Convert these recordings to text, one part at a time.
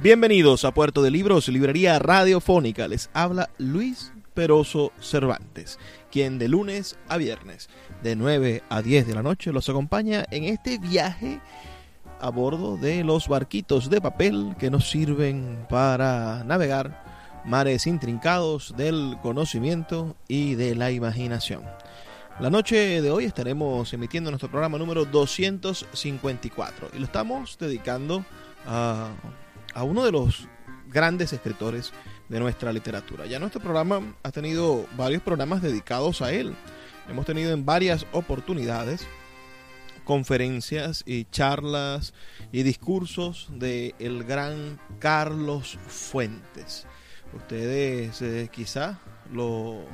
Bienvenidos a Puerto de Libros, librería radiofónica. Les habla Luis Peroso Cervantes, quien de lunes a viernes, de 9 a 10 de la noche, los acompaña en este viaje a bordo de los barquitos de papel que nos sirven para navegar mares intrincados del conocimiento y de la imaginación. La noche de hoy estaremos emitiendo nuestro programa número 254 y lo estamos dedicando a a uno de los grandes escritores de nuestra literatura. Ya nuestro programa ha tenido varios programas dedicados a él. Hemos tenido en varias oportunidades conferencias y charlas y discursos de el gran Carlos Fuentes. Ustedes eh, quizá lo,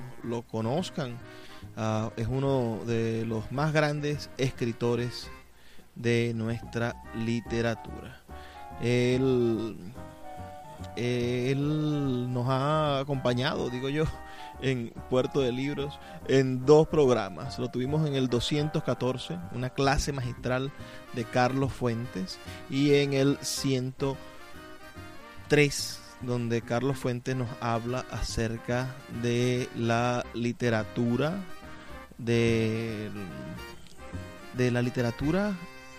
conozcan. Ah, es uno de los más grandes escritores de nuestra literatura. Él, él nos ha acompañado, digo yo, en Puerto de Libros en dos programas. Lo tuvimos en el 214, una clase magistral de Carlos Fuentes, y en el 103, donde Carlos Fuentes nos habla acerca de la literatura, de, de la literatura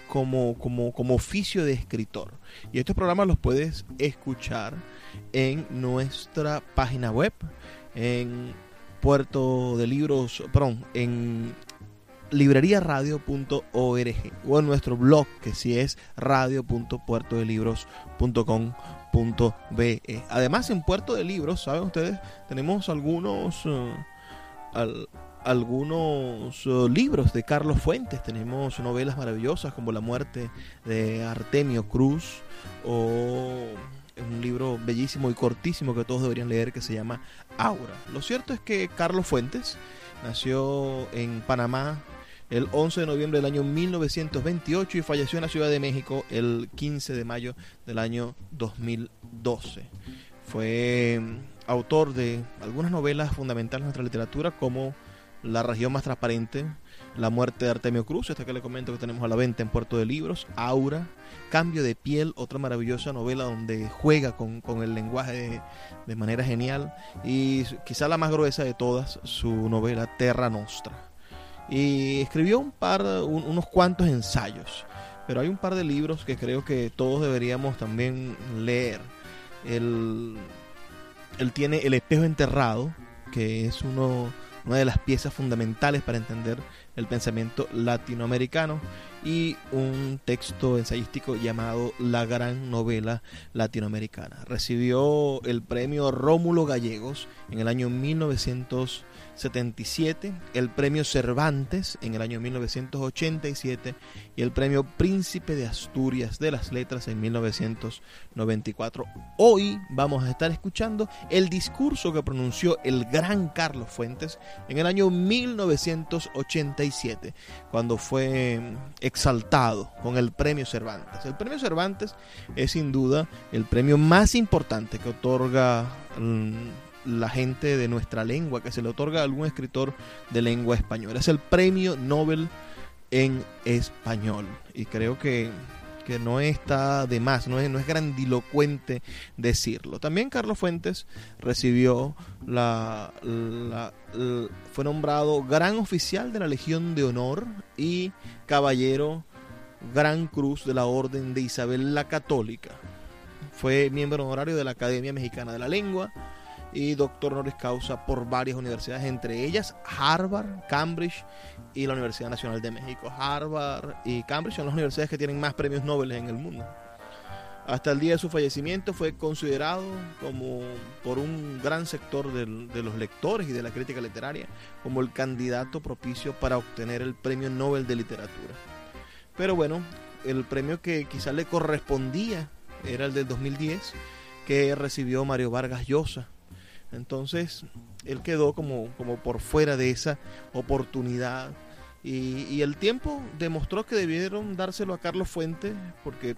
como, como, como oficio de escritor. Y estos programas los puedes escuchar en nuestra página web, en Puerto de Libros, perdón, en libreriaradio.org o en nuestro blog que si es radio.puertodelibros.com.be. Además en Puerto de Libros, saben ustedes, tenemos algunos uh, algunos uh, libros de Carlos Fuentes. Tenemos novelas maravillosas como La muerte de Artemio Cruz o un libro bellísimo y cortísimo que todos deberían leer que se llama Aura. Lo cierto es que Carlos Fuentes nació en Panamá el 11 de noviembre del año 1928 y falleció en la Ciudad de México el 15 de mayo del año 2012. Fue autor de algunas novelas fundamentales de nuestra literatura como la región más transparente, La muerte de Artemio Cruz, esta que le comento que tenemos a la venta en Puerto de Libros, Aura, Cambio de piel, otra maravillosa novela donde juega con, el lenguaje de, manera genial, y quizá la más gruesa de todas, su novela Terra Nostra. Y escribió un par, unos cuantos ensayos, pero hay un par de libros que creo que todos deberíamos también leer. Él, él tiene El espejo enterrado, que es uno una de las piezas fundamentales para entender el pensamiento latinoamericano y un texto ensayístico llamado La Gran Novela Latinoamericana. Recibió el premio Rómulo Gallegos en el año 1900 77, el premio Cervantes en el año 1987 y el premio Príncipe de Asturias de las Letras en 1994. Hoy vamos a estar escuchando el discurso que pronunció el gran Carlos Fuentes en el año 1987, cuando fue exaltado con el premio Cervantes. El premio Cervantes es sin duda el premio más importante que otorga mm, la gente de nuestra lengua, que se le otorga a algún escritor de lengua española. Es el premio Nobel en español. Y creo que, no está de más, no es, no es grandilocuente decirlo. También Carlos Fuentes recibió la, fue nombrado gran oficial de la Legión de Honor y caballero Gran Cruz de la Orden de Isabel la Católica. Fue miembro honorario de la Academia Mexicana de la Lengua y doctor honoris causa por varias universidades, entre ellas Harvard, Cambridge y la Universidad Nacional de México. Harvard y Cambridge son las universidades que tienen más premios Nobel en el mundo. Hasta el día de su fallecimiento fue considerado como por un gran sector de los lectores y de la crítica literaria como el candidato propicio para obtener el premio Nobel de Literatura. Pero bueno, el premio que quizás le correspondía era el del 2010 que recibió Mario Vargas Llosa. Entonces, él quedó como, como por fuera de esa oportunidad. Y, y el tiempo demostró que debieron dárselo a Carlos Fuentes porque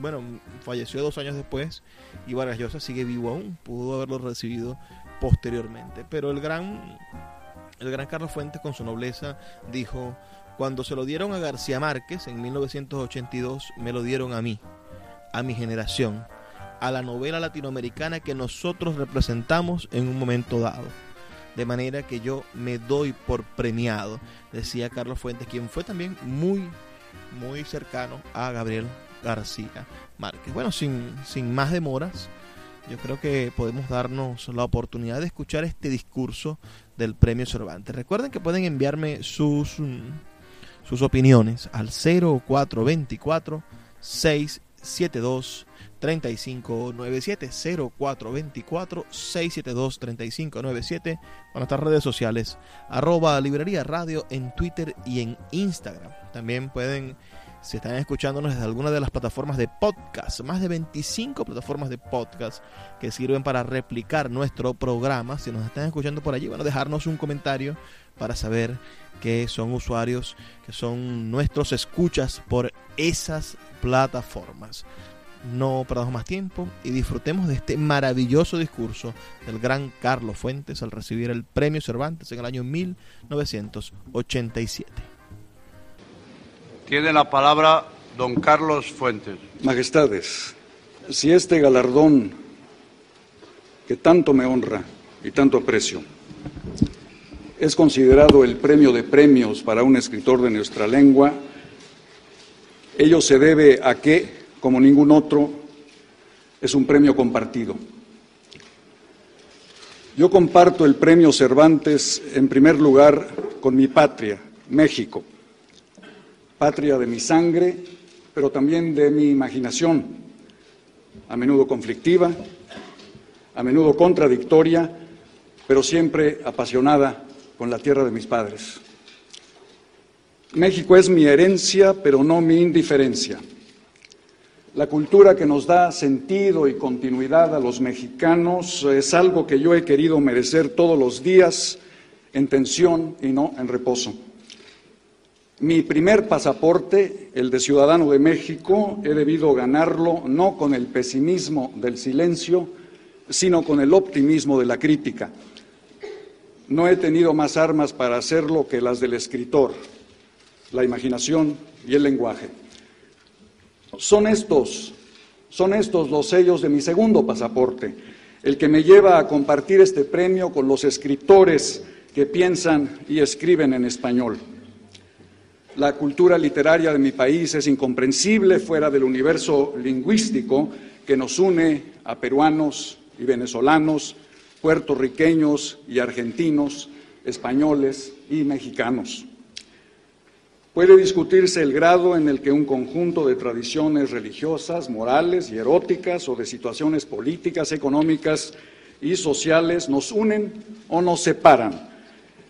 bueno, falleció dos años después y Vargas Llosa sigue vivo aún, pudo haberlo recibido posteriormente. Pero el gran, el gran Carlos Fuentes con su nobleza dijo, cuando se lo dieron a García Márquez en 1982, me lo dieron a mí, a mi generación, a la novela latinoamericana que nosotros representamos en un momento dado. De manera que yo me doy por premiado, decía Carlos Fuentes, quien fue también muy, muy cercano a Gabriel García Márquez. Bueno, sin, sin más demoras, yo creo que podemos darnos la oportunidad de escuchar este discurso del Premio Cervantes. Recuerden que pueden enviarme sus, mm, sus opiniones al 0424 672 3597 0424 672 3597 con nuestras redes sociales arroba librería radio en Twitter y en Instagram. También pueden si están escuchándonos desde alguna de las plataformas de podcast, más de 25 plataformas de podcast que sirven para replicar nuestro programa. Si nos están escuchando por allí, bueno, dejarnos un comentario para saber que son usuarios, que son nuestros escuchas por esas plataformas. No perdamos más tiempo y disfrutemos de este maravilloso discurso del gran Carlos Fuentes al recibir el premio Cervantes en el año 1987. Tiene la palabra don Carlos Fuentes. Majestades, si este galardón que tanto me honra y tanto aprecio es considerado el premio de premios para un escritor de nuestra lengua, ello se debe a que, como ningún otro, es un premio compartido. Yo comparto el premio Cervantes en primer lugar con mi patria, México patria de mi sangre, pero también de mi imaginación, a menudo conflictiva, a menudo contradictoria, pero siempre apasionada con la tierra de mis padres. México es mi herencia, pero no mi indiferencia. La cultura que nos da sentido y continuidad a los mexicanos es algo que yo he querido merecer todos los días en tensión y no en reposo. Mi primer pasaporte, el de ciudadano de México, he debido ganarlo no con el pesimismo del silencio, sino con el optimismo de la crítica. No he tenido más armas para hacerlo que las del escritor, la imaginación y el lenguaje. Son estos, son estos los sellos de mi segundo pasaporte, el que me lleva a compartir este premio con los escritores que piensan y escriben en español. La cultura literaria de mi país es incomprensible fuera del universo lingüístico que nos une a peruanos y venezolanos, puertorriqueños y argentinos, españoles y mexicanos. Puede discutirse el grado en el que un conjunto de tradiciones religiosas, morales y eróticas o de situaciones políticas, económicas y sociales nos unen o nos separan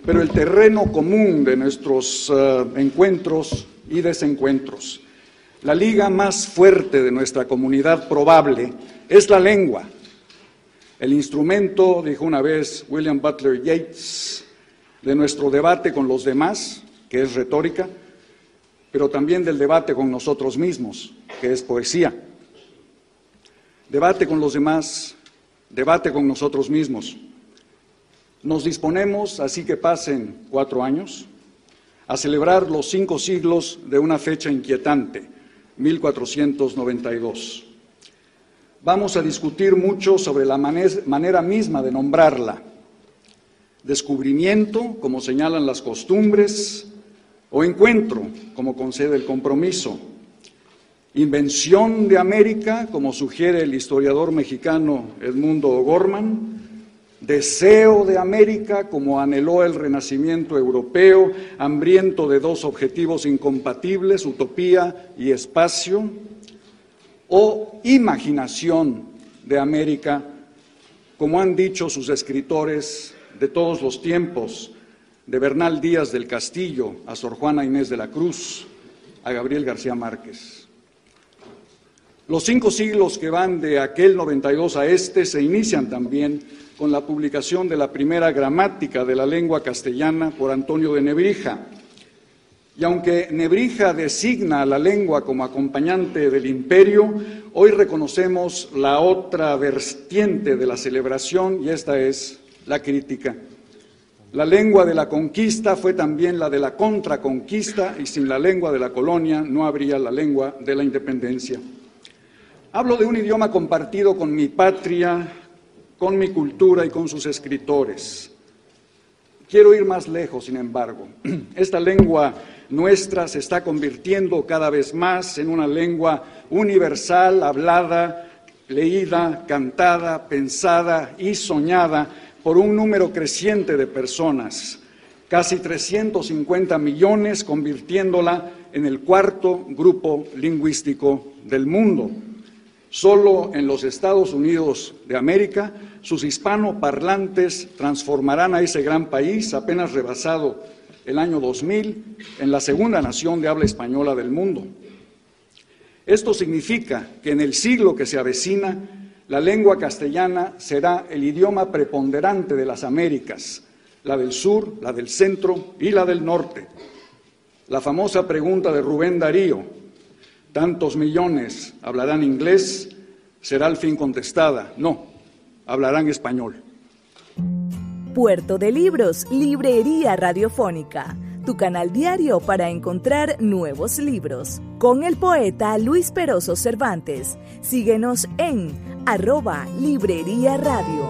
pero el terreno común de nuestros eh, encuentros y desencuentros. La liga más fuerte de nuestra comunidad probable es la lengua. El instrumento, dijo una vez William Butler Yeats, de nuestro debate con los demás, que es retórica, pero también del debate con nosotros mismos, que es poesía. Debate con los demás, debate con nosotros mismos. Nos disponemos, así que pasen cuatro años, a celebrar los cinco siglos de una fecha inquietante, 1492. Vamos a discutir mucho sobre la manera misma de nombrarla. Descubrimiento, como señalan las costumbres, o encuentro, como concede el compromiso. invención de América, como sugiere el historiador mexicano Edmundo O'Gorman, deseo de América, como anheló el renacimiento europeo, hambriento de dos objetivos incompatibles, utopía y espacio, o imaginación de América, como han dicho sus escritores de todos los tiempos, de Bernal Díaz del Castillo a Sor Juana Inés de la Cruz, a Gabriel García Márquez. Los cinco siglos que van de aquel 92 a este se inician también con la publicación de la primera gramática de la lengua castellana por Antonio de Nebrija. Y aunque Nebrija designa a la lengua como acompañante del imperio, hoy reconocemos la otra vertiente de la celebración y esta es la crítica. La lengua de la conquista fue también la de la contraconquista y sin la lengua de la colonia no habría la lengua de la independencia. Hablo de un idioma compartido con mi patria, con mi cultura y con sus escritores. Quiero ir más lejos, sin embargo. Esta lengua nuestra se está convirtiendo cada vez más en una lengua universal, hablada, leída, cantada, pensada y soñada por un número creciente de personas, casi 350 millones, convirtiéndola en el cuarto grupo lingüístico del mundo. Solo en los Estados Unidos de América sus hispanoparlantes transformarán a ese gran país, apenas rebasado el año 2000, en la segunda nación de habla española del mundo. Esto significa que en el siglo que se avecina, la lengua castellana será el idioma preponderante de las Américas, la del sur, la del centro y la del norte. La famosa pregunta de Rubén Darío, ¿tantos millones hablarán inglés? será al fin contestada, no, hablarán español. Puerto de Libros, Librería Radiofónica, tu canal diario para encontrar nuevos libros. Con el poeta Luis Peroso Cervantes. Síguenos en arroba Librería Radio.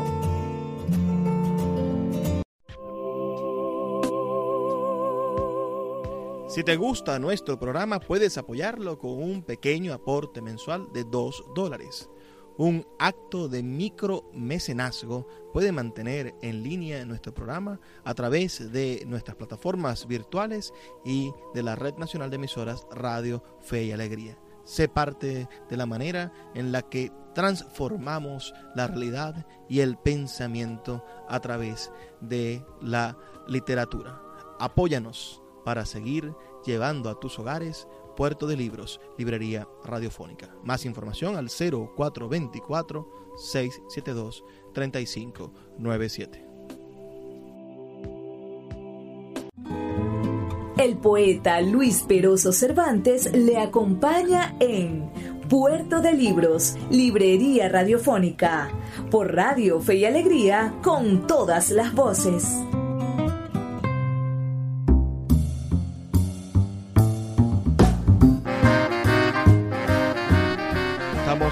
Si te gusta nuestro programa, puedes apoyarlo con un pequeño aporte mensual de 2 dólares. Un acto de micromecenazgo puede mantener en línea nuestro programa a través de nuestras plataformas virtuales y de la Red Nacional de Emisoras Radio Fe y Alegría. Sé parte de la manera en la que transformamos la realidad y el pensamiento a través de la literatura. Apóyanos para seguir llevando a tus hogares Puerto de Libros, Librería Radiofónica. Más información al 0424 672 3597. El poeta Luis Peroso Cervantes le acompaña en Puerto de Libros, Librería Radiofónica, por Radio Fe y Alegría, con todas las voces.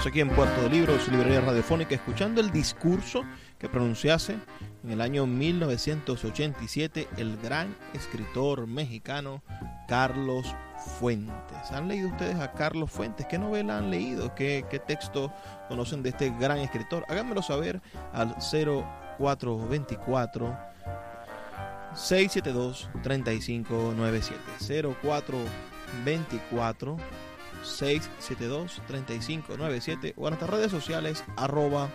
aquí en Puerto de Libros, librería radiofónica, escuchando el discurso que pronunciase en el año 1987 el gran escritor mexicano Carlos Fuentes. ¿Han leído ustedes a Carlos Fuentes? ¿Qué novela han leído? ¿Qué, qué texto conocen de este gran escritor? Háganmelo saber al 0424 672 3597 0424 672-3597 o en nuestras redes sociales arroba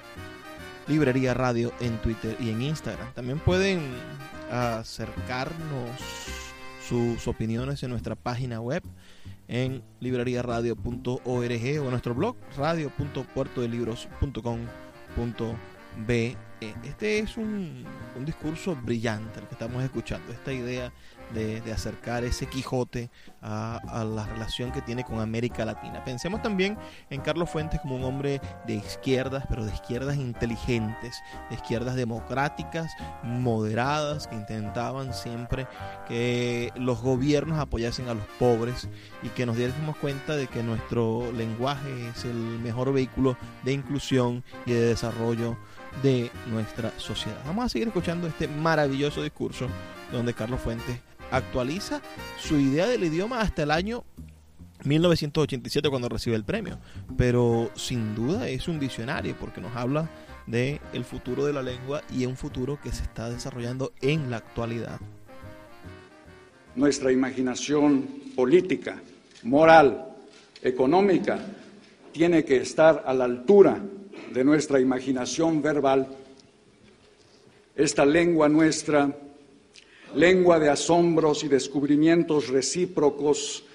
librería radio en Twitter y en Instagram. También pueden acercarnos sus opiniones en nuestra página web en libreriaradio.org o en nuestro blog radio.puertodelibros.com.be. Este es un, un discurso brillante el que estamos escuchando, esta idea de, acercar ese Quijote a, la relación que tiene con América Latina. Pensemos también en Carlos Fuentes como un hombre de izquierdas, pero de izquierdas inteligentes, de izquierdas democráticas, moderadas, que intentaban siempre que los gobiernos apoyasen a los pobres y que nos diéramos cuenta de que nuestro lenguaje es el mejor vehículo de inclusión y de desarrollo de nuestra sociedad. Vamos a seguir escuchando este maravilloso discurso donde Carlos Fuentes actualiza su idea del idioma hasta el año 1987 cuando recibe el premio, pero sin duda es un visionario porque nos habla de el futuro de la lengua y un futuro que se está desarrollando en la actualidad. Nuestra imaginación política, moral, económica, tiene que estar a la altura de nuestra imaginación verbal. Esta lengua nuestra, lengua de asombros y descubrimientos recíprocos,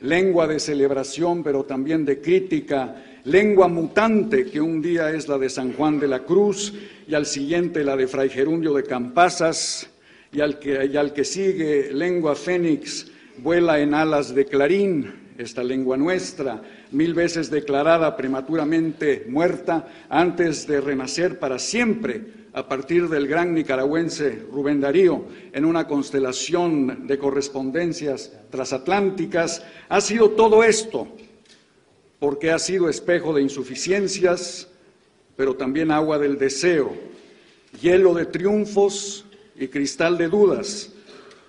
lengua de celebración, pero también de crítica, lengua mutante, que un día es la de San Juan de la Cruz y al siguiente la de Fray Gerundio de Campasas, y al que, sigue lengua fénix, vuela en alas de clarín, esta lengua nuestra, mil veces declarada prematuramente muerta antes de renacer para siempre a partir del gran nicaragüense Rubén Darío en una constelación de correspondencias transatlánticas, ha sido todo esto, porque ha sido espejo de insuficiencias, pero también agua del deseo, hielo de triunfos y cristal de dudas,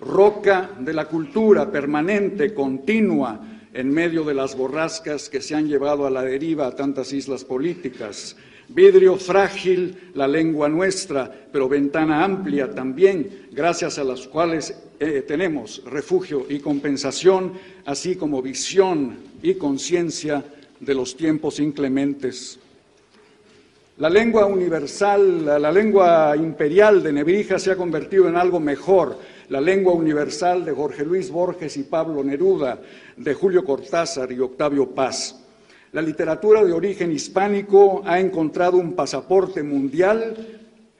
roca de la cultura permanente, continua, en medio de las borrascas que se han llevado a la deriva a tantas islas políticas, vidrio frágil la lengua nuestra, pero ventana amplia también, gracias a las cuales eh, tenemos refugio y compensación, así como visión y conciencia de los tiempos inclementes. La lengua universal, la, la lengua imperial de Nebrija se ha convertido en algo mejor. La lengua universal de Jorge Luis Borges y Pablo Neruda, de Julio Cortázar y Octavio Paz. La literatura de origen hispánico ha encontrado un pasaporte mundial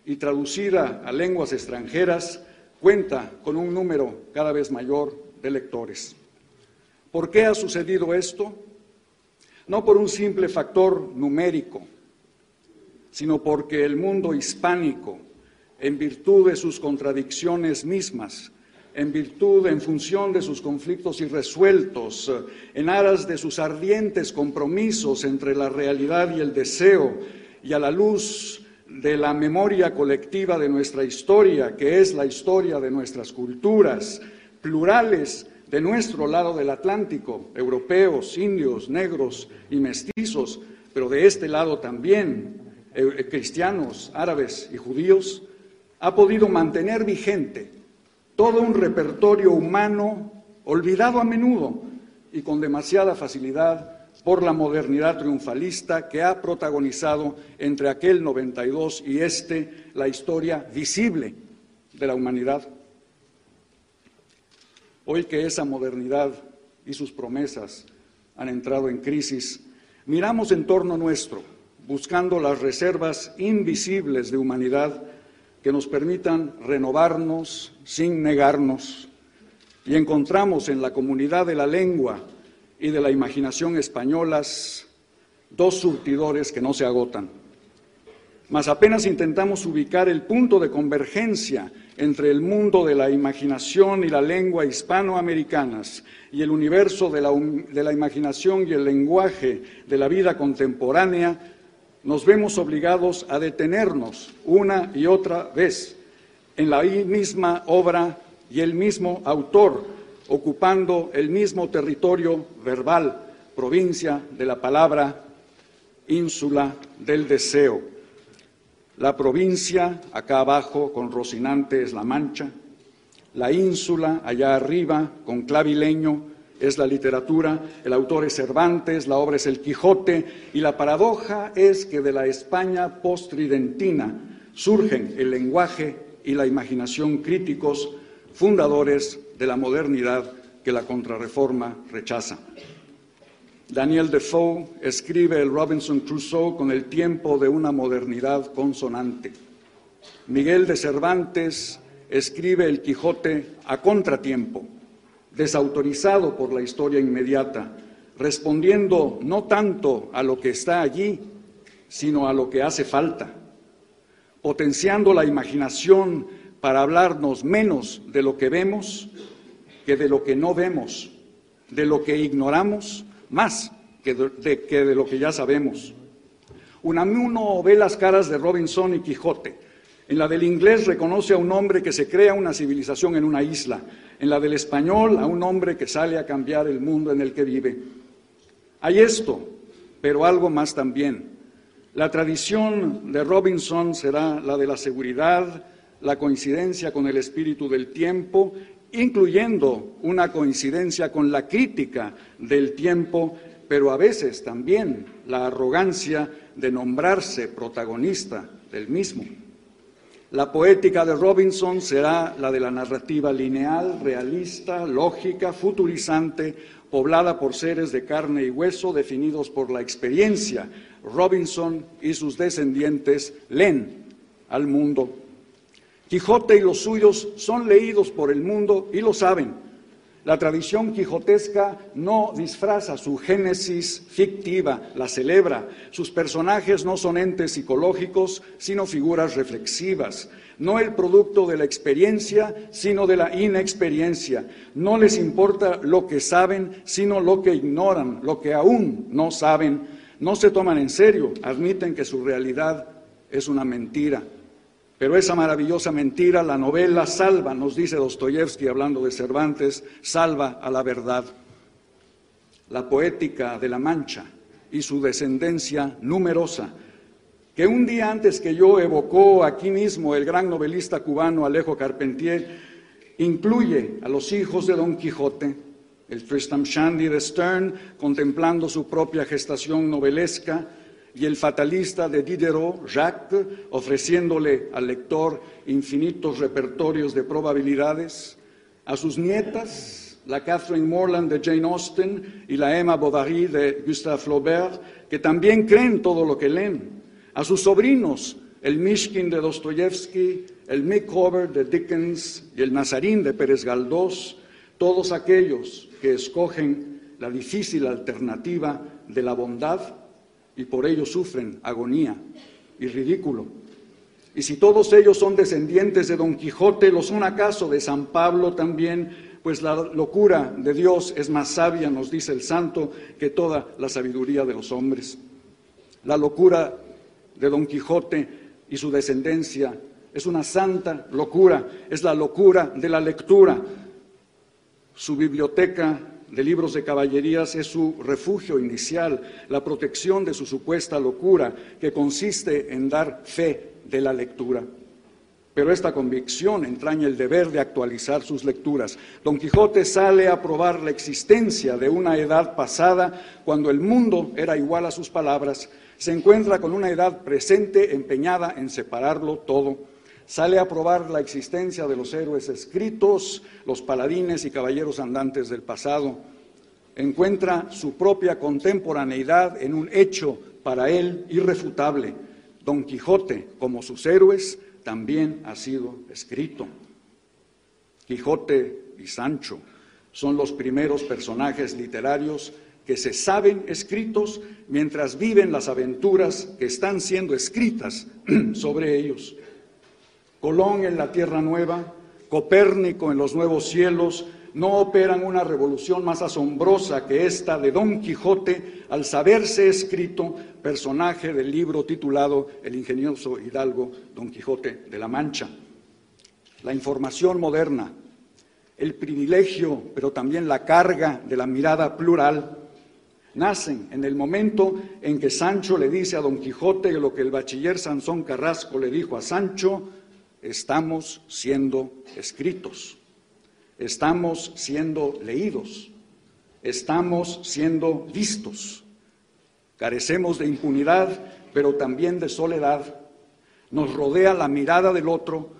y traducida a lenguas extranjeras cuenta con un número cada vez mayor de lectores. ¿Por qué ha sucedido esto? No por un simple factor numérico, sino porque el mundo hispánico, en virtud de sus contradicciones mismas, en virtud, en función de sus conflictos irresueltos, en aras de sus ardientes compromisos entre la realidad y el deseo, y a la luz de la memoria colectiva de nuestra historia, que es la historia de nuestras culturas, plurales de nuestro lado del Atlántico, europeos, indios, negros y mestizos, pero de este lado también, eh, cristianos, árabes y judíos, ha podido mantener vigente todo un repertorio humano olvidado a menudo y con demasiada facilidad por la modernidad triunfalista que ha protagonizado entre aquel 92 y este la historia visible de la humanidad. Hoy que esa modernidad y sus promesas han entrado en crisis, miramos en torno nuestro, buscando las reservas invisibles de humanidad que nos permitan renovarnos sin negarnos. Y encontramos en la comunidad de la lengua y de la imaginación españolas dos surtidores que no se agotan. Mas apenas intentamos ubicar el punto de convergencia entre el mundo de la imaginación y la lengua hispanoamericanas y el universo de la, de la imaginación y el lenguaje de la vida contemporánea, nos vemos obligados a detenernos una y otra vez en la misma obra y el mismo autor, ocupando el mismo territorio verbal, provincia de la palabra, ínsula del deseo. La provincia, acá abajo, con Rocinante, es la Mancha. La ínsula, allá arriba, con Clavileño, es la literatura, el autor es Cervantes, la obra es el Quijote, y la paradoja es que de la España postridentina surgen el lenguaje y la imaginación críticos fundadores de la modernidad que la contrarreforma rechaza. Daniel Defoe escribe el Robinson Crusoe con el tiempo de una modernidad consonante. Miguel de Cervantes escribe el Quijote a contratiempo desautorizado por la historia inmediata, respondiendo no tanto a lo que está allí, sino a lo que hace falta, potenciando la imaginación para hablarnos menos de lo que vemos que de lo que no vemos, de lo que ignoramos más que de, lo que ya sabemos. Unamuno ve las caras de Robinson y Quijote. En la del inglés reconoce a un hombre que se crea una civilización en una isla, en la del español a un hombre que sale a cambiar el mundo en el que vive. Hay esto, pero algo más también. La tradición de Robinson será la de la seguridad, la coincidencia con el espíritu del tiempo, incluyendo una coincidencia con la crítica del tiempo, pero a veces también la arrogancia de nombrarse protagonista del mismo. La poética de Robinson será la de la narrativa lineal, realista, lógica, futurizante, poblada por seres de carne y hueso definidos por la experiencia. Robinson y sus descendientes leen al mundo. Quijote y los suyos son leídos por el mundo y lo saben. La tradición quijotesca no disfraza su génesis fictiva, la celebra. Sus personajes no son entes psicológicos, sino figuras reflexivas. No el producto de la experiencia, sino de la inexperiencia. No les importa lo que saben, sino lo que ignoran, lo que aún no saben. No se toman en serio, admiten que su realidad es una mentira. Pero esa maravillosa mentira, la novela salva, nos dice Dostoyevsky hablando de Cervantes, salva a la verdad. La poética de la Mancha y su descendencia numerosa, que un día antes que yo evocó aquí mismo el gran novelista cubano Alejo Carpentier, incluye a los hijos de Don Quijote, el Tristram Shandy de Stern, contemplando su propia gestación novelesca, y el fatalista de Diderot, Jacques, ofreciéndole al lector infinitos repertorios de probabilidades, a sus nietas, la Catherine Morland de Jane Austen y la Emma Bovary de Gustave Flaubert, que también creen todo lo que leen, a sus sobrinos, el Mishkin de Dostoyevsky, el Micawber de Dickens y el Nazarín de Pérez Galdós, todos aquellos que escogen la difícil alternativa de la bondad y por ello sufren agonía y ridículo. Y si todos ellos son descendientes de Don Quijote, ¿lo son acaso de San Pablo también? Pues la locura de Dios es más sabia, nos dice el santo, que toda la sabiduría de los hombres. La locura de Don Quijote y su descendencia es una santa locura, es la locura de la lectura. Su biblioteca de libros de caballerías es su refugio inicial, la protección de su supuesta locura, que consiste en dar fe de la lectura. Pero esta convicción entraña el deber de actualizar sus lecturas. Don Quijote sale a probar la existencia de una edad pasada cuando el mundo era igual a sus palabras. Se encuentra con una edad presente empeñada en separarlo todo sale a probar la existencia de los héroes escritos, los paladines y caballeros andantes del pasado. Encuentra su propia contemporaneidad en un hecho para él irrefutable. Don Quijote, como sus héroes, también ha sido escrito. Quijote y Sancho son los primeros personajes literarios que se saben escritos mientras viven las aventuras que están siendo escritas sobre ellos. Colón en la Tierra Nueva, Copérnico en los nuevos cielos, no operan una revolución más asombrosa que esta de Don Quijote al saberse escrito personaje del libro titulado El ingenioso hidalgo Don Quijote de la Mancha. La información moderna, el privilegio, pero también la carga de la mirada plural, nacen en el momento en que Sancho le dice a Don Quijote lo que el bachiller Sansón Carrasco le dijo a Sancho, estamos siendo escritos, estamos siendo leídos, estamos siendo vistos. Carecemos de impunidad, pero también de soledad. Nos rodea la mirada del otro,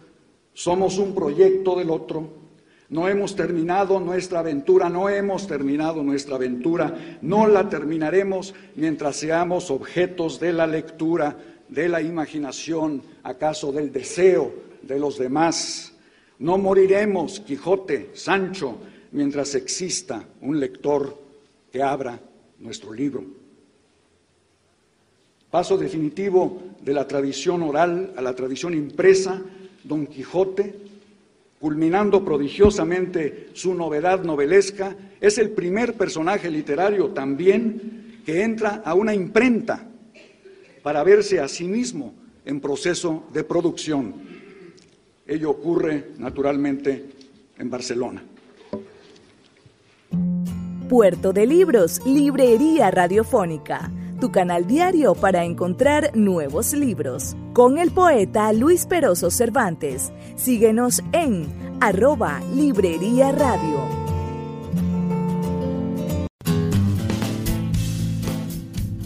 somos un proyecto del otro. No hemos terminado nuestra aventura, no hemos terminado nuestra aventura, no la terminaremos mientras seamos objetos de la lectura, de la imaginación, acaso del deseo, de los demás. No moriremos, Quijote, Sancho, mientras exista un lector que abra nuestro libro. Paso definitivo de la tradición oral a la tradición impresa, Don Quijote, culminando prodigiosamente su novedad novelesca, es el primer personaje literario también que entra a una imprenta para verse a sí mismo en proceso de producción. Ello ocurre naturalmente en Barcelona. Puerto de Libros, Librería Radiofónica, tu canal diario para encontrar nuevos libros. Con el poeta Luis Peroso Cervantes. Síguenos en arroba Librería Radio.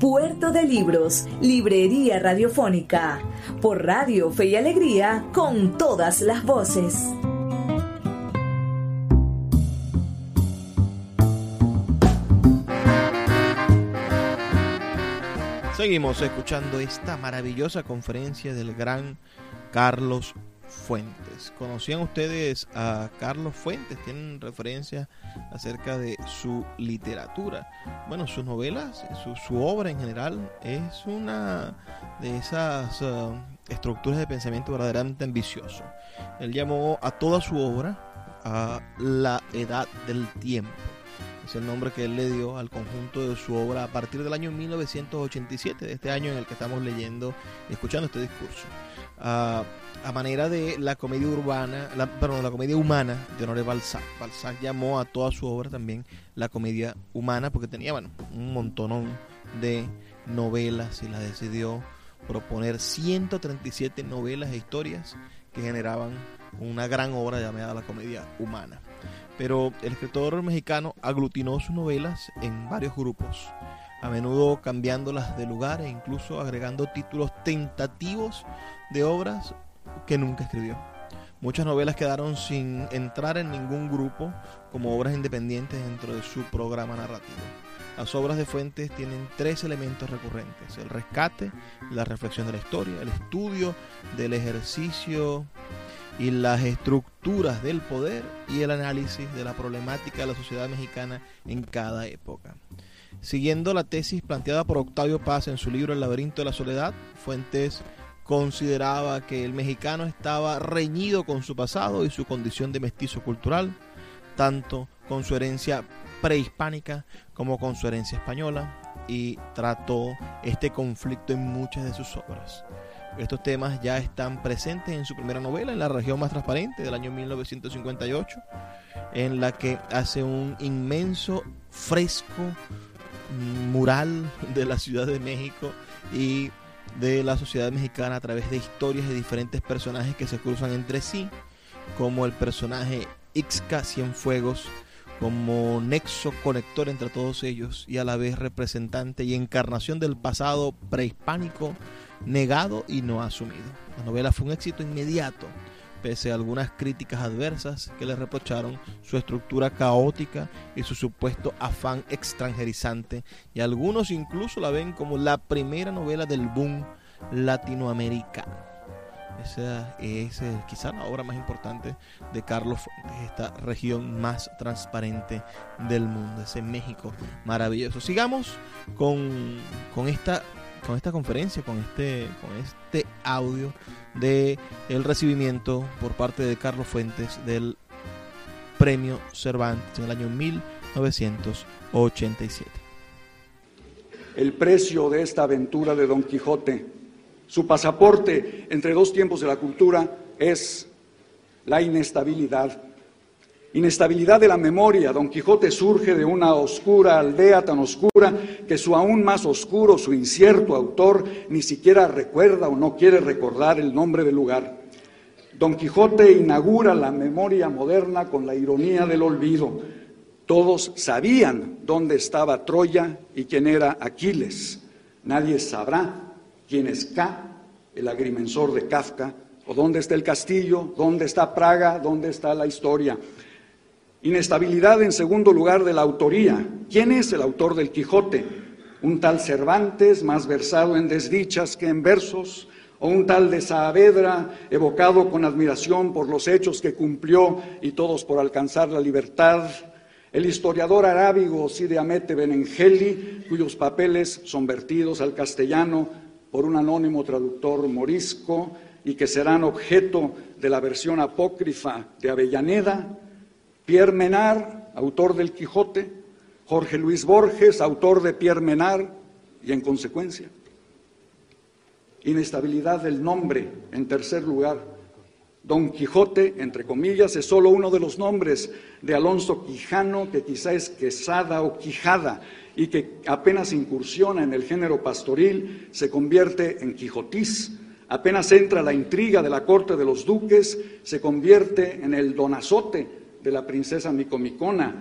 Puerto de Libros, Librería Radiofónica, por Radio Fe y Alegría, con todas las voces. Seguimos escuchando esta maravillosa conferencia del gran Carlos Fuentes. ¿Conocían ustedes a Carlos Fuentes? ¿Tienen referencia acerca de su literatura? Bueno, sus novelas, su, obra en general es una de esas uh, estructuras de pensamiento verdaderamente ambicioso. Él llamó a toda su obra a la edad del tiempo. Es el nombre que él le dio al conjunto de su obra a partir del año 1987, de este año en el que estamos leyendo y escuchando este discurso. Uh, a manera de la comedia urbana, la, perdón, la comedia humana de Honoré Balzac. Balzac llamó a toda su obra también la comedia humana porque tenía, bueno, un montón de novelas y la decidió proponer 137 novelas e historias que generaban una gran obra llamada la comedia humana. Pero el escritor mexicano aglutinó sus novelas en varios grupos, a menudo cambiándolas de lugar e incluso agregando títulos tentativos de obras que nunca escribió. Muchas novelas quedaron sin entrar en ningún grupo como obras independientes dentro de su programa narrativo. Las obras de Fuentes tienen tres elementos recurrentes, el rescate, la reflexión de la historia, el estudio del ejercicio y las estructuras del poder y el análisis de la problemática de la sociedad mexicana en cada época. Siguiendo la tesis planteada por Octavio Paz en su libro El laberinto de la soledad, Fuentes consideraba que el mexicano estaba reñido con su pasado y su condición de mestizo cultural, tanto con su herencia prehispánica como con su herencia española, y trató este conflicto en muchas de sus obras. Estos temas ya están presentes en su primera novela, en La región más transparente, del año 1958, en la que hace un inmenso fresco mural de la Ciudad de México y de la sociedad mexicana a través de historias de diferentes personajes que se cruzan entre sí, como el personaje Ixca Cienfuegos, como nexo conector entre todos ellos y a la vez representante y encarnación del pasado prehispánico negado y no asumido. La novela fue un éxito inmediato pese a algunas críticas adversas que le reprocharon su estructura caótica y su supuesto afán extranjerizante, y algunos incluso la ven como la primera novela del boom latinoamericano. Esa es eh, quizá la obra más importante de Carlos esta región más transparente del mundo, ese México maravilloso. Sigamos con, con esta con esta conferencia, con este, con este audio de el recibimiento por parte de Carlos Fuentes del premio Cervantes en el año 1987. El precio de esta aventura de Don Quijote, su pasaporte entre dos tiempos de la cultura es la inestabilidad Inestabilidad de la memoria. Don Quijote surge de una oscura aldea tan oscura que su aún más oscuro, su incierto autor ni siquiera recuerda o no quiere recordar el nombre del lugar. Don Quijote inaugura la memoria moderna con la ironía del olvido. Todos sabían dónde estaba Troya y quién era Aquiles. Nadie sabrá quién es K, el agrimensor de Kafka, ¿O dónde está el castillo? ¿Dónde está Praga? ¿Dónde está la historia? Inestabilidad en segundo lugar de la autoría. ¿Quién es el autor del Quijote? ¿Un tal Cervantes, más versado en desdichas que en versos? ¿O un tal de Saavedra, evocado con admiración por los hechos que cumplió y todos por alcanzar la libertad? El historiador arábigo Side Amete Benengeli, cuyos papeles son vertidos al castellano por un anónimo traductor morisco y que serán objeto de la versión apócrifa de Avellaneda, Pierre Menard, autor del Quijote, Jorge Luis Borges, autor de Pierre Menard, y en consecuencia, inestabilidad del nombre, en tercer lugar, Don Quijote, entre comillas, es solo uno de los nombres de Alonso Quijano, que quizá es Quesada o Quijada, y que apenas incursiona en el género pastoril, se convierte en Quijotis. Apenas entra la intriga de la corte de los duques, se convierte en el donazote de la princesa Micomicona.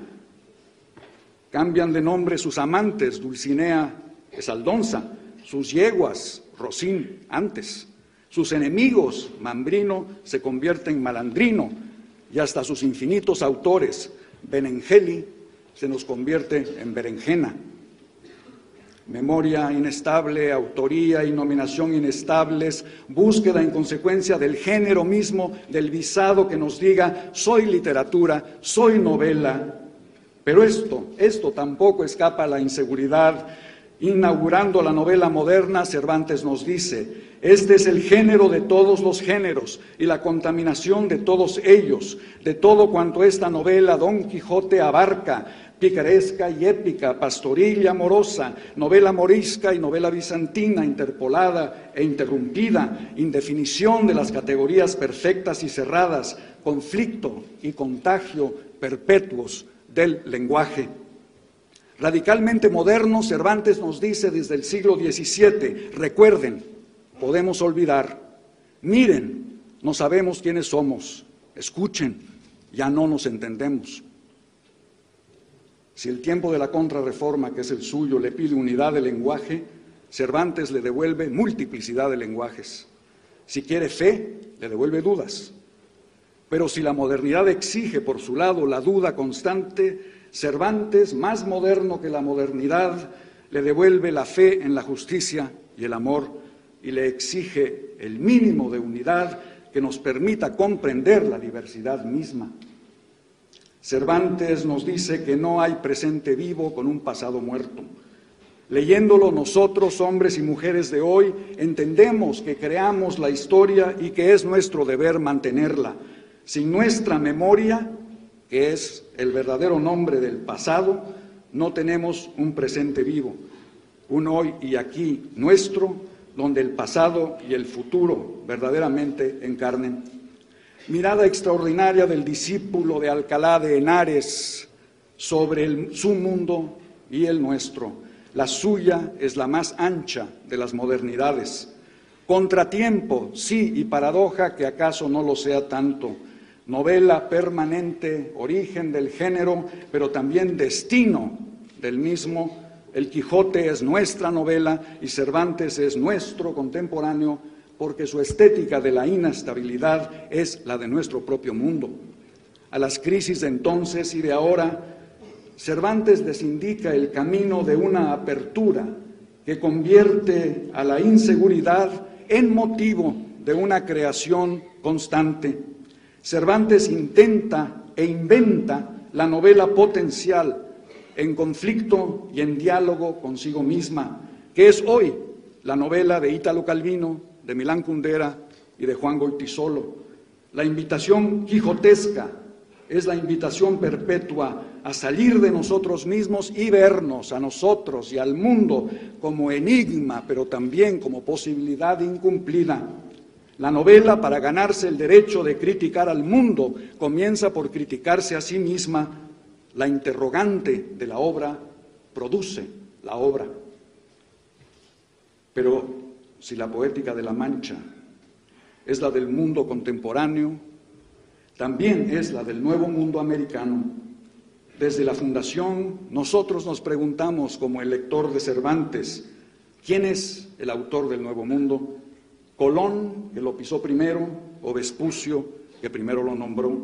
Cambian de nombre sus amantes, Dulcinea Esaldonza, sus yeguas, Rosín, antes. Sus enemigos, Mambrino, se convierten en Malandrino y hasta sus infinitos autores, Benengeli, se nos convierte en berenjena. Memoria inestable, autoría y nominación inestables, búsqueda en consecuencia del género mismo, del visado que nos diga, soy literatura, soy novela. Pero esto, esto tampoco escapa a la inseguridad. Inaugurando la novela moderna, Cervantes nos dice, este es el género de todos los géneros y la contaminación de todos ellos, de todo cuanto esta novela Don Quijote abarca, picaresca y épica, pastoril y amorosa, novela morisca y novela bizantina, interpolada e interrumpida, indefinición de las categorías perfectas y cerradas, conflicto y contagio perpetuos del lenguaje. Radicalmente moderno, Cervantes nos dice desde el siglo XVII, recuerden, podemos olvidar. Miren, no sabemos quiénes somos. Escuchen, ya no nos entendemos. Si el tiempo de la contrarreforma, que es el suyo, le pide unidad de lenguaje, Cervantes le devuelve multiplicidad de lenguajes. Si quiere fe, le devuelve dudas. Pero si la modernidad exige por su lado la duda constante, Cervantes, más moderno que la modernidad, le devuelve la fe en la justicia y el amor y le exige el mínimo de unidad que nos permita comprender la diversidad misma. Cervantes nos dice que no hay presente vivo con un pasado muerto. Leyéndolo nosotros, hombres y mujeres de hoy, entendemos que creamos la historia y que es nuestro deber mantenerla. Sin nuestra memoria, que es el verdadero nombre del pasado, no tenemos un presente vivo, un hoy y aquí nuestro donde el pasado y el futuro verdaderamente encarnen. Mirada extraordinaria del discípulo de Alcalá de Henares sobre su mundo y el nuestro. La suya es la más ancha de las modernidades. Contratiempo, sí, y paradoja que acaso no lo sea tanto. Novela permanente, origen del género, pero también destino del mismo el Quijote es nuestra novela y Cervantes es nuestro contemporáneo porque su estética de la inestabilidad es la de nuestro propio mundo. A las crisis de entonces y de ahora, Cervantes les indica el camino de una apertura que convierte a la inseguridad en motivo de una creación constante. Cervantes intenta e inventa la novela potencial en conflicto y en diálogo consigo misma, que es hoy la novela de Ítalo Calvino, de Milán Kundera y de Juan Goitisolo. La invitación quijotesca es la invitación perpetua a salir de nosotros mismos y vernos a nosotros y al mundo como enigma, pero también como posibilidad incumplida. La novela, para ganarse el derecho de criticar al mundo, comienza por criticarse a sí misma la interrogante de la obra produce la obra. Pero si la poética de la Mancha es la del mundo contemporáneo, también es la del nuevo mundo americano. Desde la fundación nosotros nos preguntamos como el lector de Cervantes, ¿quién es el autor del nuevo mundo? Colón, que lo pisó primero, o Vespucio, que primero lo nombró,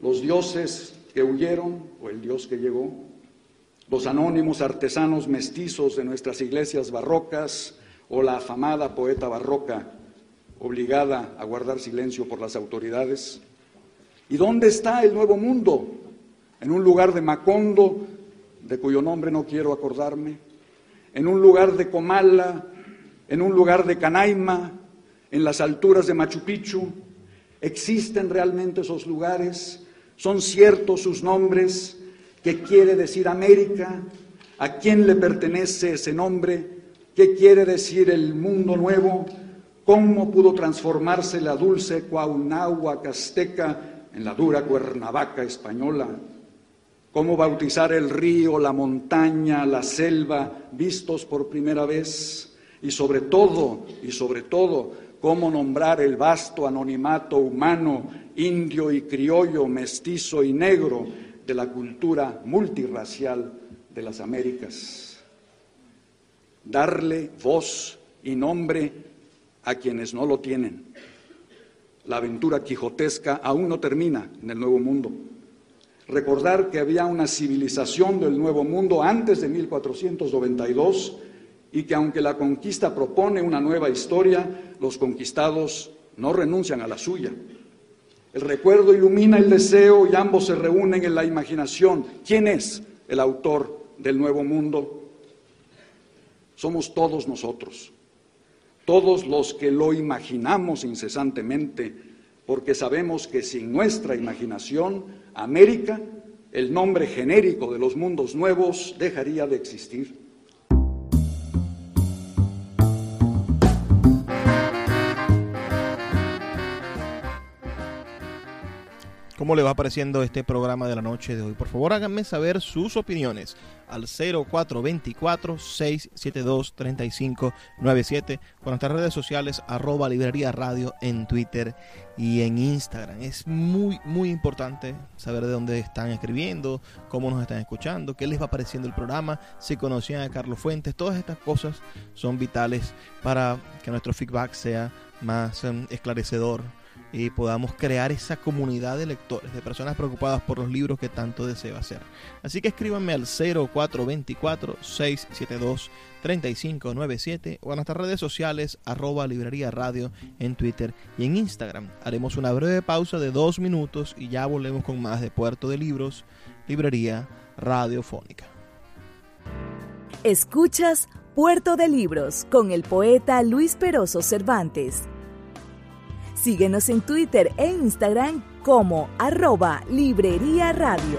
los dioses que huyeron o el dios que llegó, los anónimos artesanos mestizos de nuestras iglesias barrocas o la afamada poeta barroca obligada a guardar silencio por las autoridades. ¿Y dónde está el nuevo mundo? En un lugar de Macondo, de cuyo nombre no quiero acordarme, en un lugar de Comala, en un lugar de Canaima, en las alturas de Machu Picchu. ¿Existen realmente esos lugares? ¿Son ciertos sus nombres? ¿Qué quiere decir América? ¿A quién le pertenece ese nombre? ¿Qué quiere decir el mundo nuevo? ¿Cómo pudo transformarse la dulce Cuauhnáhuac azteca en la dura Cuernavaca española? ¿Cómo bautizar el río, la montaña, la selva, vistos por primera vez? Y sobre todo, y sobre todo, cómo nombrar el vasto anonimato humano, indio y criollo, mestizo y negro de la cultura multirracial de las Américas. Darle voz y nombre a quienes no lo tienen. La aventura quijotesca aún no termina en el Nuevo Mundo. Recordar que había una civilización del Nuevo Mundo antes de 1492 y que aunque la conquista propone una nueva historia, los conquistados no renuncian a la suya. El recuerdo ilumina el deseo y ambos se reúnen en la imaginación. ¿Quién es el autor del Nuevo Mundo? Somos todos nosotros, todos los que lo imaginamos incesantemente, porque sabemos que sin nuestra imaginación, América, el nombre genérico de los mundos nuevos, dejaría de existir. ¿Cómo le va pareciendo este programa de la noche de hoy? Por favor, háganme saber sus opiniones al 0424-672-3597 por nuestras redes sociales arroba librería radio en Twitter y en Instagram. Es muy, muy importante saber de dónde están escribiendo, cómo nos están escuchando, qué les va pareciendo el programa, si conocían a Carlos Fuentes. Todas estas cosas son vitales para que nuestro feedback sea más um, esclarecedor y podamos crear esa comunidad de lectores, de personas preocupadas por los libros que tanto deseo hacer. Así que escríbanme al 0424-672-3597 o a nuestras redes sociales arroba librería radio en Twitter y en Instagram. Haremos una breve pausa de dos minutos y ya volvemos con más de Puerto de Libros, Librería Radiofónica. Escuchas Puerto de Libros con el poeta Luis Peroso Cervantes. Síguenos en Twitter e Instagram como arroba Librería Radio.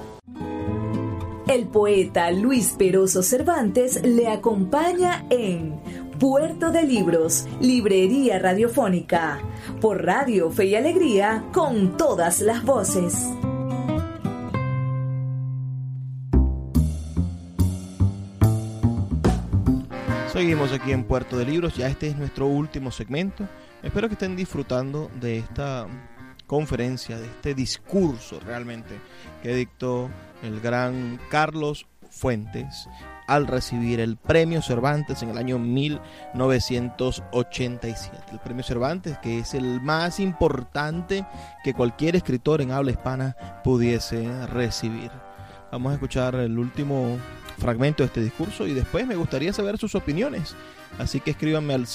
El poeta Luis Peroso Cervantes le acompaña en Puerto de Libros, Librería Radiofónica, por Radio Fe y Alegría, con todas las voces. Seguimos aquí en Puerto de Libros, ya este es nuestro último segmento. Espero que estén disfrutando de esta conferencia, de este discurso realmente que dictó el gran Carlos Fuentes al recibir el premio Cervantes en el año 1987. El premio Cervantes que es el más importante que cualquier escritor en habla hispana pudiese recibir. Vamos a escuchar el último fragmento de este discurso y después me gustaría saber sus opiniones. Así que escríbanme al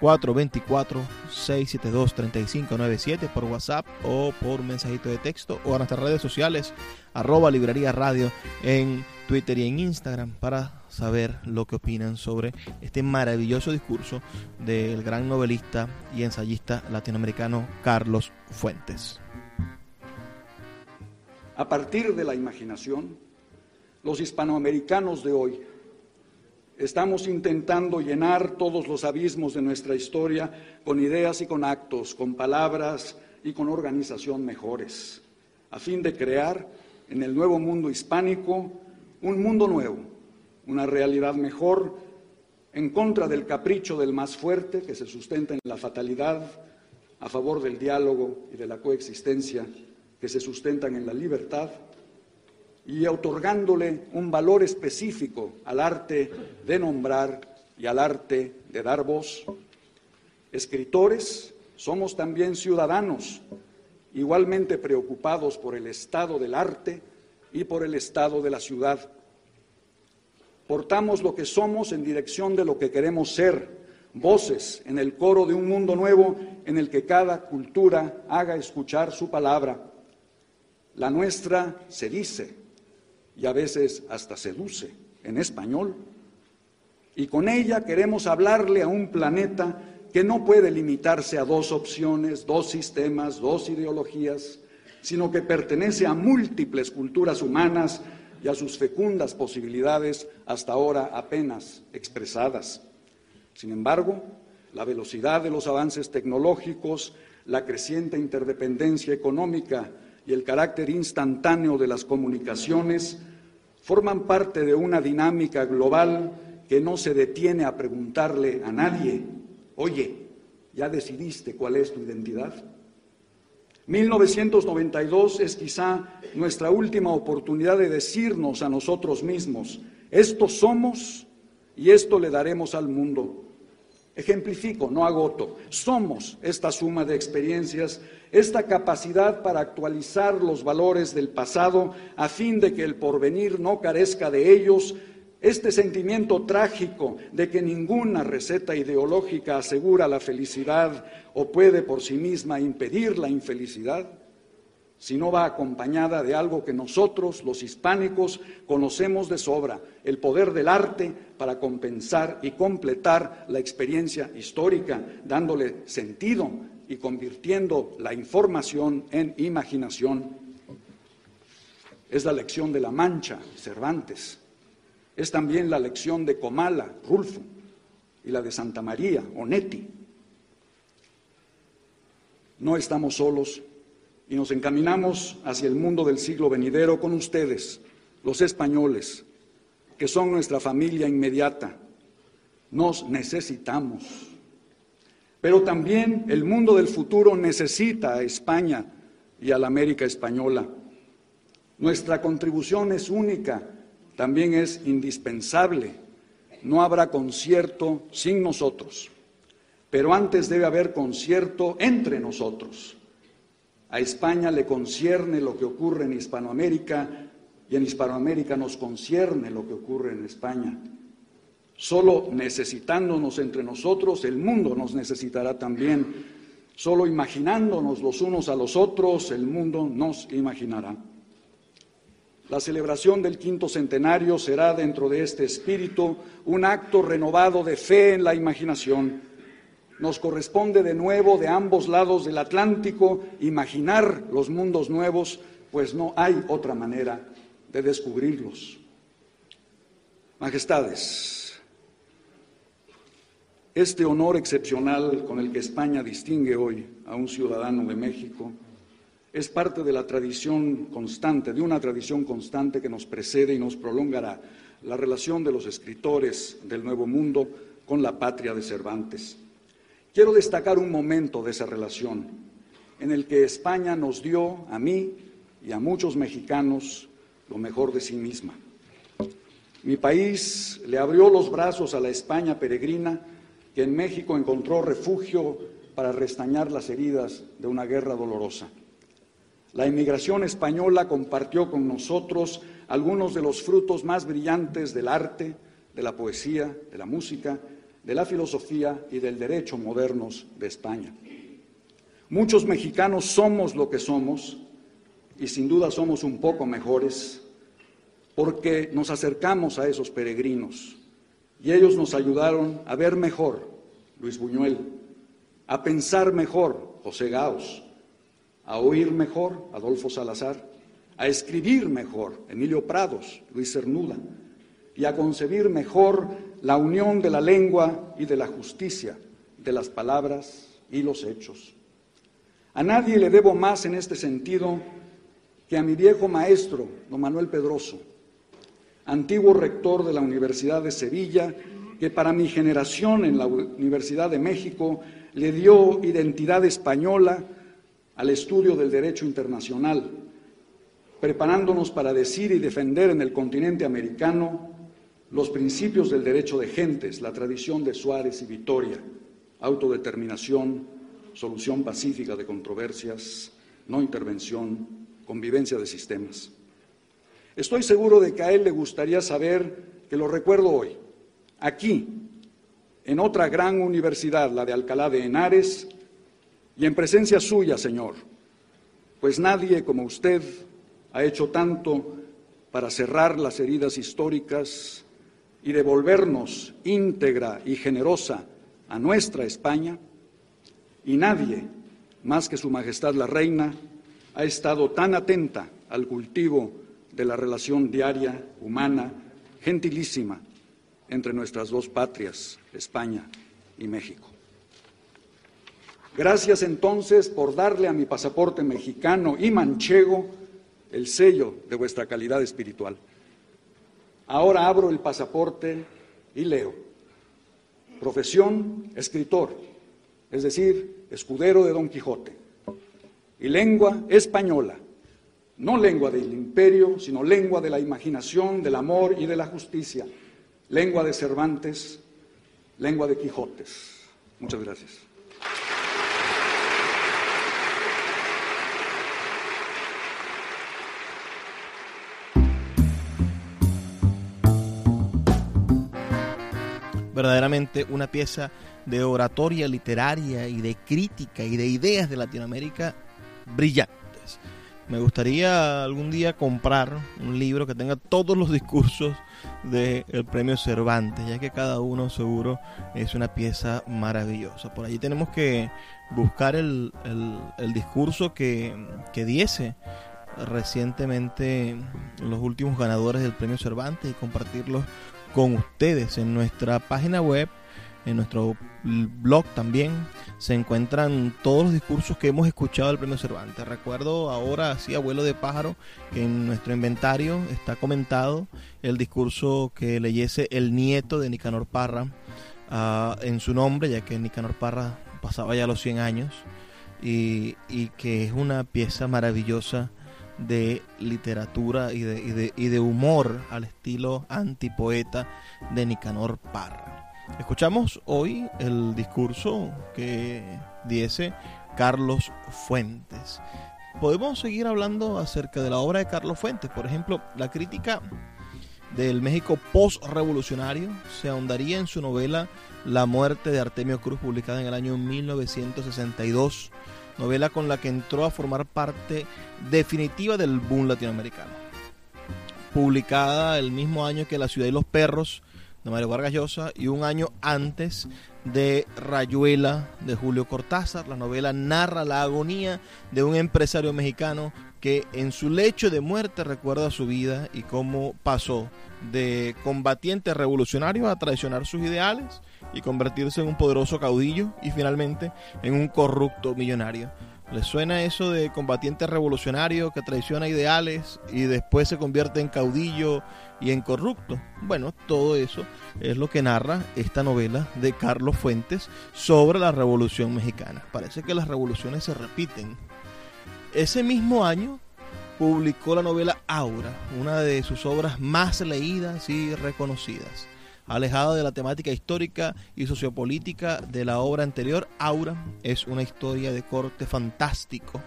0424-672-3597 por WhatsApp o por mensajito de texto o a nuestras redes sociales arroba librería radio en Twitter y en Instagram para saber lo que opinan sobre este maravilloso discurso del gran novelista y ensayista latinoamericano Carlos Fuentes. A partir de la imaginación, los hispanoamericanos de hoy Estamos intentando llenar todos los abismos de nuestra historia con ideas y con actos, con palabras y con organización mejores, a fin de crear en el nuevo mundo hispánico un mundo nuevo, una realidad mejor, en contra del capricho del más fuerte que se sustenta en la fatalidad, a favor del diálogo y de la coexistencia que se sustentan en la libertad y otorgándole un valor específico al arte de nombrar y al arte de dar voz. Escritores, somos también ciudadanos, igualmente preocupados por el estado del arte y por el estado de la ciudad. Portamos lo que somos en dirección de lo que queremos ser, voces en el coro de un mundo nuevo en el que cada cultura haga escuchar su palabra. La nuestra se dice y a veces hasta seduce en español. Y con ella queremos hablarle a un planeta que no puede limitarse a dos opciones, dos sistemas, dos ideologías, sino que pertenece a múltiples culturas humanas y a sus fecundas posibilidades hasta ahora apenas expresadas. Sin embargo, la velocidad de los avances tecnológicos, la creciente interdependencia económica y el carácter instantáneo de las comunicaciones forman parte de una dinámica global que no se detiene a preguntarle a nadie, oye, ¿ya decidiste cuál es tu identidad? 1992 es quizá nuestra última oportunidad de decirnos a nosotros mismos, esto somos y esto le daremos al mundo. Ejemplifico, no agoto. Somos esta suma de experiencias, esta capacidad para actualizar los valores del pasado a fin de que el porvenir no carezca de ellos, este sentimiento trágico de que ninguna receta ideológica asegura la felicidad o puede por sí misma impedir la infelicidad si no va acompañada de algo que nosotros, los hispánicos, conocemos de sobra, el poder del arte para compensar y completar la experiencia histórica, dándole sentido y convirtiendo la información en imaginación. Es la lección de La Mancha, Cervantes. Es también la lección de Comala, Rulfo, y la de Santa María, Onetti. No estamos solos y nos encaminamos hacia el mundo del siglo venidero con ustedes, los españoles, que son nuestra familia inmediata. Nos necesitamos. Pero también el mundo del futuro necesita a España y a la América española. Nuestra contribución es única, también es indispensable. No habrá concierto sin nosotros, pero antes debe haber concierto entre nosotros. A España le concierne lo que ocurre en Hispanoamérica y en Hispanoamérica nos concierne lo que ocurre en España. Solo necesitándonos entre nosotros, el mundo nos necesitará también. Solo imaginándonos los unos a los otros, el mundo nos imaginará. La celebración del quinto centenario será dentro de este espíritu un acto renovado de fe en la imaginación nos corresponde de nuevo de ambos lados del Atlántico imaginar los mundos nuevos, pues no hay otra manera de descubrirlos. Majestades, este honor excepcional con el que España distingue hoy a un ciudadano de México es parte de la tradición constante, de una tradición constante que nos precede y nos prolongará la relación de los escritores del Nuevo Mundo con la patria de Cervantes. Quiero destacar un momento de esa relación en el que España nos dio a mí y a muchos mexicanos lo mejor de sí misma. Mi país le abrió los brazos a la España peregrina que en México encontró refugio para restañar las heridas de una guerra dolorosa. La inmigración española compartió con nosotros algunos de los frutos más brillantes del arte, de la poesía, de la música de la filosofía y del derecho modernos de España. Muchos mexicanos somos lo que somos y sin duda somos un poco mejores porque nos acercamos a esos peregrinos y ellos nos ayudaron a ver mejor, Luis Buñuel, a pensar mejor, José Gaos, a oír mejor, Adolfo Salazar, a escribir mejor, Emilio Prados, Luis Cernuda, y a concebir mejor la unión de la lengua y de la justicia, de las palabras y los hechos. A nadie le debo más en este sentido que a mi viejo maestro, don Manuel Pedroso, antiguo rector de la Universidad de Sevilla, que para mi generación en la Universidad de México le dio identidad española al estudio del derecho internacional, preparándonos para decir y defender en el continente americano los principios del derecho de gentes, la tradición de Suárez y Vitoria, autodeterminación, solución pacífica de controversias, no intervención, convivencia de sistemas. Estoy seguro de que a él le gustaría saber que lo recuerdo hoy, aquí, en otra gran universidad, la de Alcalá de Henares, y en presencia suya, Señor, pues nadie como usted ha hecho tanto para cerrar las heridas históricas y devolvernos íntegra y generosa a nuestra España, y nadie, más que Su Majestad la Reina, ha estado tan atenta al cultivo de la relación diaria, humana, gentilísima, entre nuestras dos patrias, España y México. Gracias entonces por darle a mi pasaporte mexicano y manchego el sello de vuestra calidad espiritual. Ahora abro el pasaporte y leo. Profesión, escritor, es decir, escudero de Don Quijote. Y lengua española, no lengua del imperio, sino lengua de la imaginación, del amor y de la justicia. Lengua de Cervantes, lengua de Quijotes. Muchas gracias. Verdaderamente una pieza de oratoria literaria y de crítica y de ideas de Latinoamérica brillantes. Me gustaría algún día comprar un libro que tenga todos los discursos del premio Cervantes, ya que cada uno seguro es una pieza maravillosa. Por allí tenemos que buscar el, discurso que, que diese recientemente los últimos ganadores del premio Cervantes y compartirlos con ustedes en nuestra página web, en nuestro blog también se encuentran todos los discursos que hemos escuchado del Premio Cervantes. Recuerdo ahora, así, abuelo de pájaro, que en nuestro inventario está comentado el discurso que leyese el nieto de Nicanor Parra ah, en su nombre, ya que Nicanor Parra pasaba ya los 100 años y, y que es una pieza maravillosa de literatura y de, y de, humor al estilo antipoeta de Nicanor Parra. Escuchamos hoy el discurso que diese Carlos Fuentes. Podemos seguir hablando acerca de la obra de Carlos Fuentes. Por ejemplo, la crítica del México post-revolucionario se ahondaría en su novela La muerte de Artemio Cruz, publicada en el año 1962 novela con la que entró a formar parte definitiva del boom latinoamericano. Publicada el mismo año que La ciudad y los perros de Mario Vargas Llosa y un año antes de Rayuela de Julio Cortázar. La novela narra la agonía de un empresario mexicano que en su lecho de muerte recuerda su vida y cómo pasó de combatiente revolucionario a traicionar sus ideales y convertirse en un poderoso caudillo y finalmente en un corrupto millonario. ¿Les suena eso de combatiente revolucionario que traiciona ideales y después se convierte en caudillo y en corrupto? Bueno, todo eso es lo que narra esta novela de Carlos Fuentes sobre la Revolución Mexicana. Parece que las revoluciones se repiten. Ese mismo año publicó la novela Aura, una de sus obras más leídas y reconocidas. Alejada de la temática histórica y sociopolítica de la obra anterior, Aura es una historia de corte fantástico,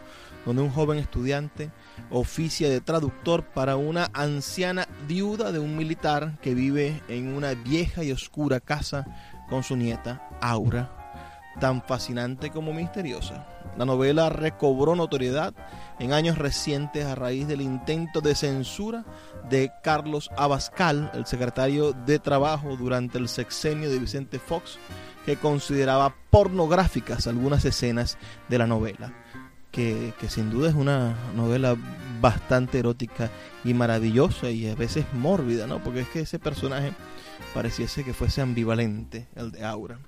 donde un joven estudiante oficia de traductor para una anciana viuda de un militar que vive en una vieja y oscura casa con su nieta, Aura, tan fascinante como misteriosa. La novela recobró notoriedad en años recientes a raíz del intento de censura de Carlos Abascal, el secretario de Trabajo durante el sexenio de Vicente Fox, que consideraba pornográficas algunas escenas de la novela. que, sin duda es una novela bastante erótica y maravillosa y a veces mórbida, ¿no? Porque es que ese personaje pareciese que fuese ambivalente, el de Aura.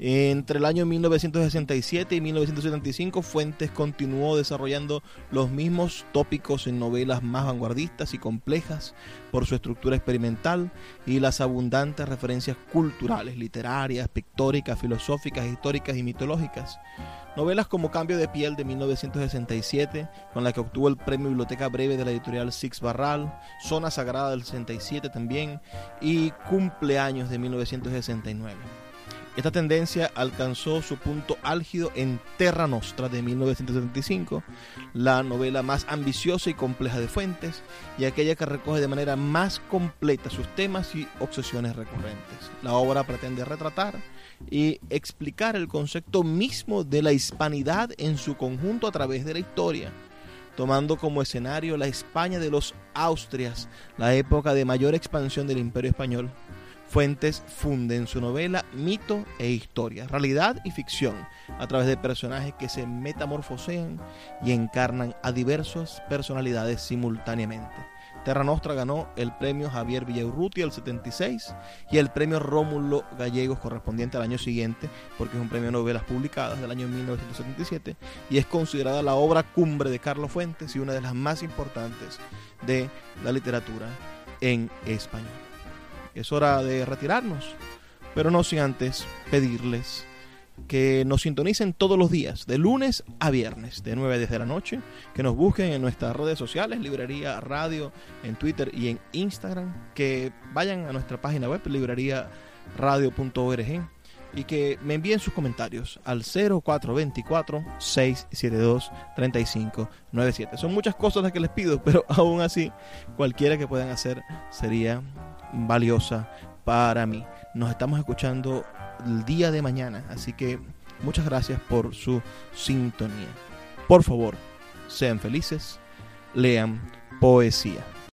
Entre el año 1967 y 1975, Fuentes continuó desarrollando los mismos tópicos en novelas más vanguardistas y complejas por su estructura experimental y las abundantes referencias culturales, literarias, pictóricas, filosóficas, históricas y mitológicas. Novelas como Cambio de piel de 1967, con la que obtuvo el premio Biblioteca Breve de la editorial Six Barral, Zona Sagrada del 67 también y Cumpleaños de 1969. Esta tendencia alcanzó su punto álgido en Terra Nostra de 1975, la novela más ambiciosa y compleja de Fuentes y aquella que recoge de manera más completa sus temas y obsesiones recurrentes. La obra pretende retratar y explicar el concepto mismo de la hispanidad en su conjunto a través de la historia, tomando como escenario la España de los Austrias, la época de mayor expansión del imperio español Fuentes funde en su novela mito e historia, realidad y ficción, a través de personajes que se metamorfosean y encarnan a diversas personalidades simultáneamente. Terra Nostra ganó el premio Javier Villaurruti el 76 y el premio Rómulo Gallegos correspondiente al año siguiente, porque es un premio de novelas publicadas del año 1977 y es considerada la obra cumbre de Carlos Fuentes y una de las más importantes de la literatura en español es hora de retirarnos, pero no sin antes pedirles que nos sintonicen todos los días, de lunes a viernes, de 9 a 10 de la noche, que nos busquen en nuestras redes sociales, Librería Radio, en Twitter y en Instagram, que vayan a nuestra página web, libreriaradio.org, y que me envíen sus comentarios al 0424-672-3597. Son muchas cosas las que les pido, pero aún así, cualquiera que puedan hacer sería valiosa para mí. Nos estamos escuchando el día de mañana, así que muchas gracias por su sintonía. Por favor, sean felices, lean poesía.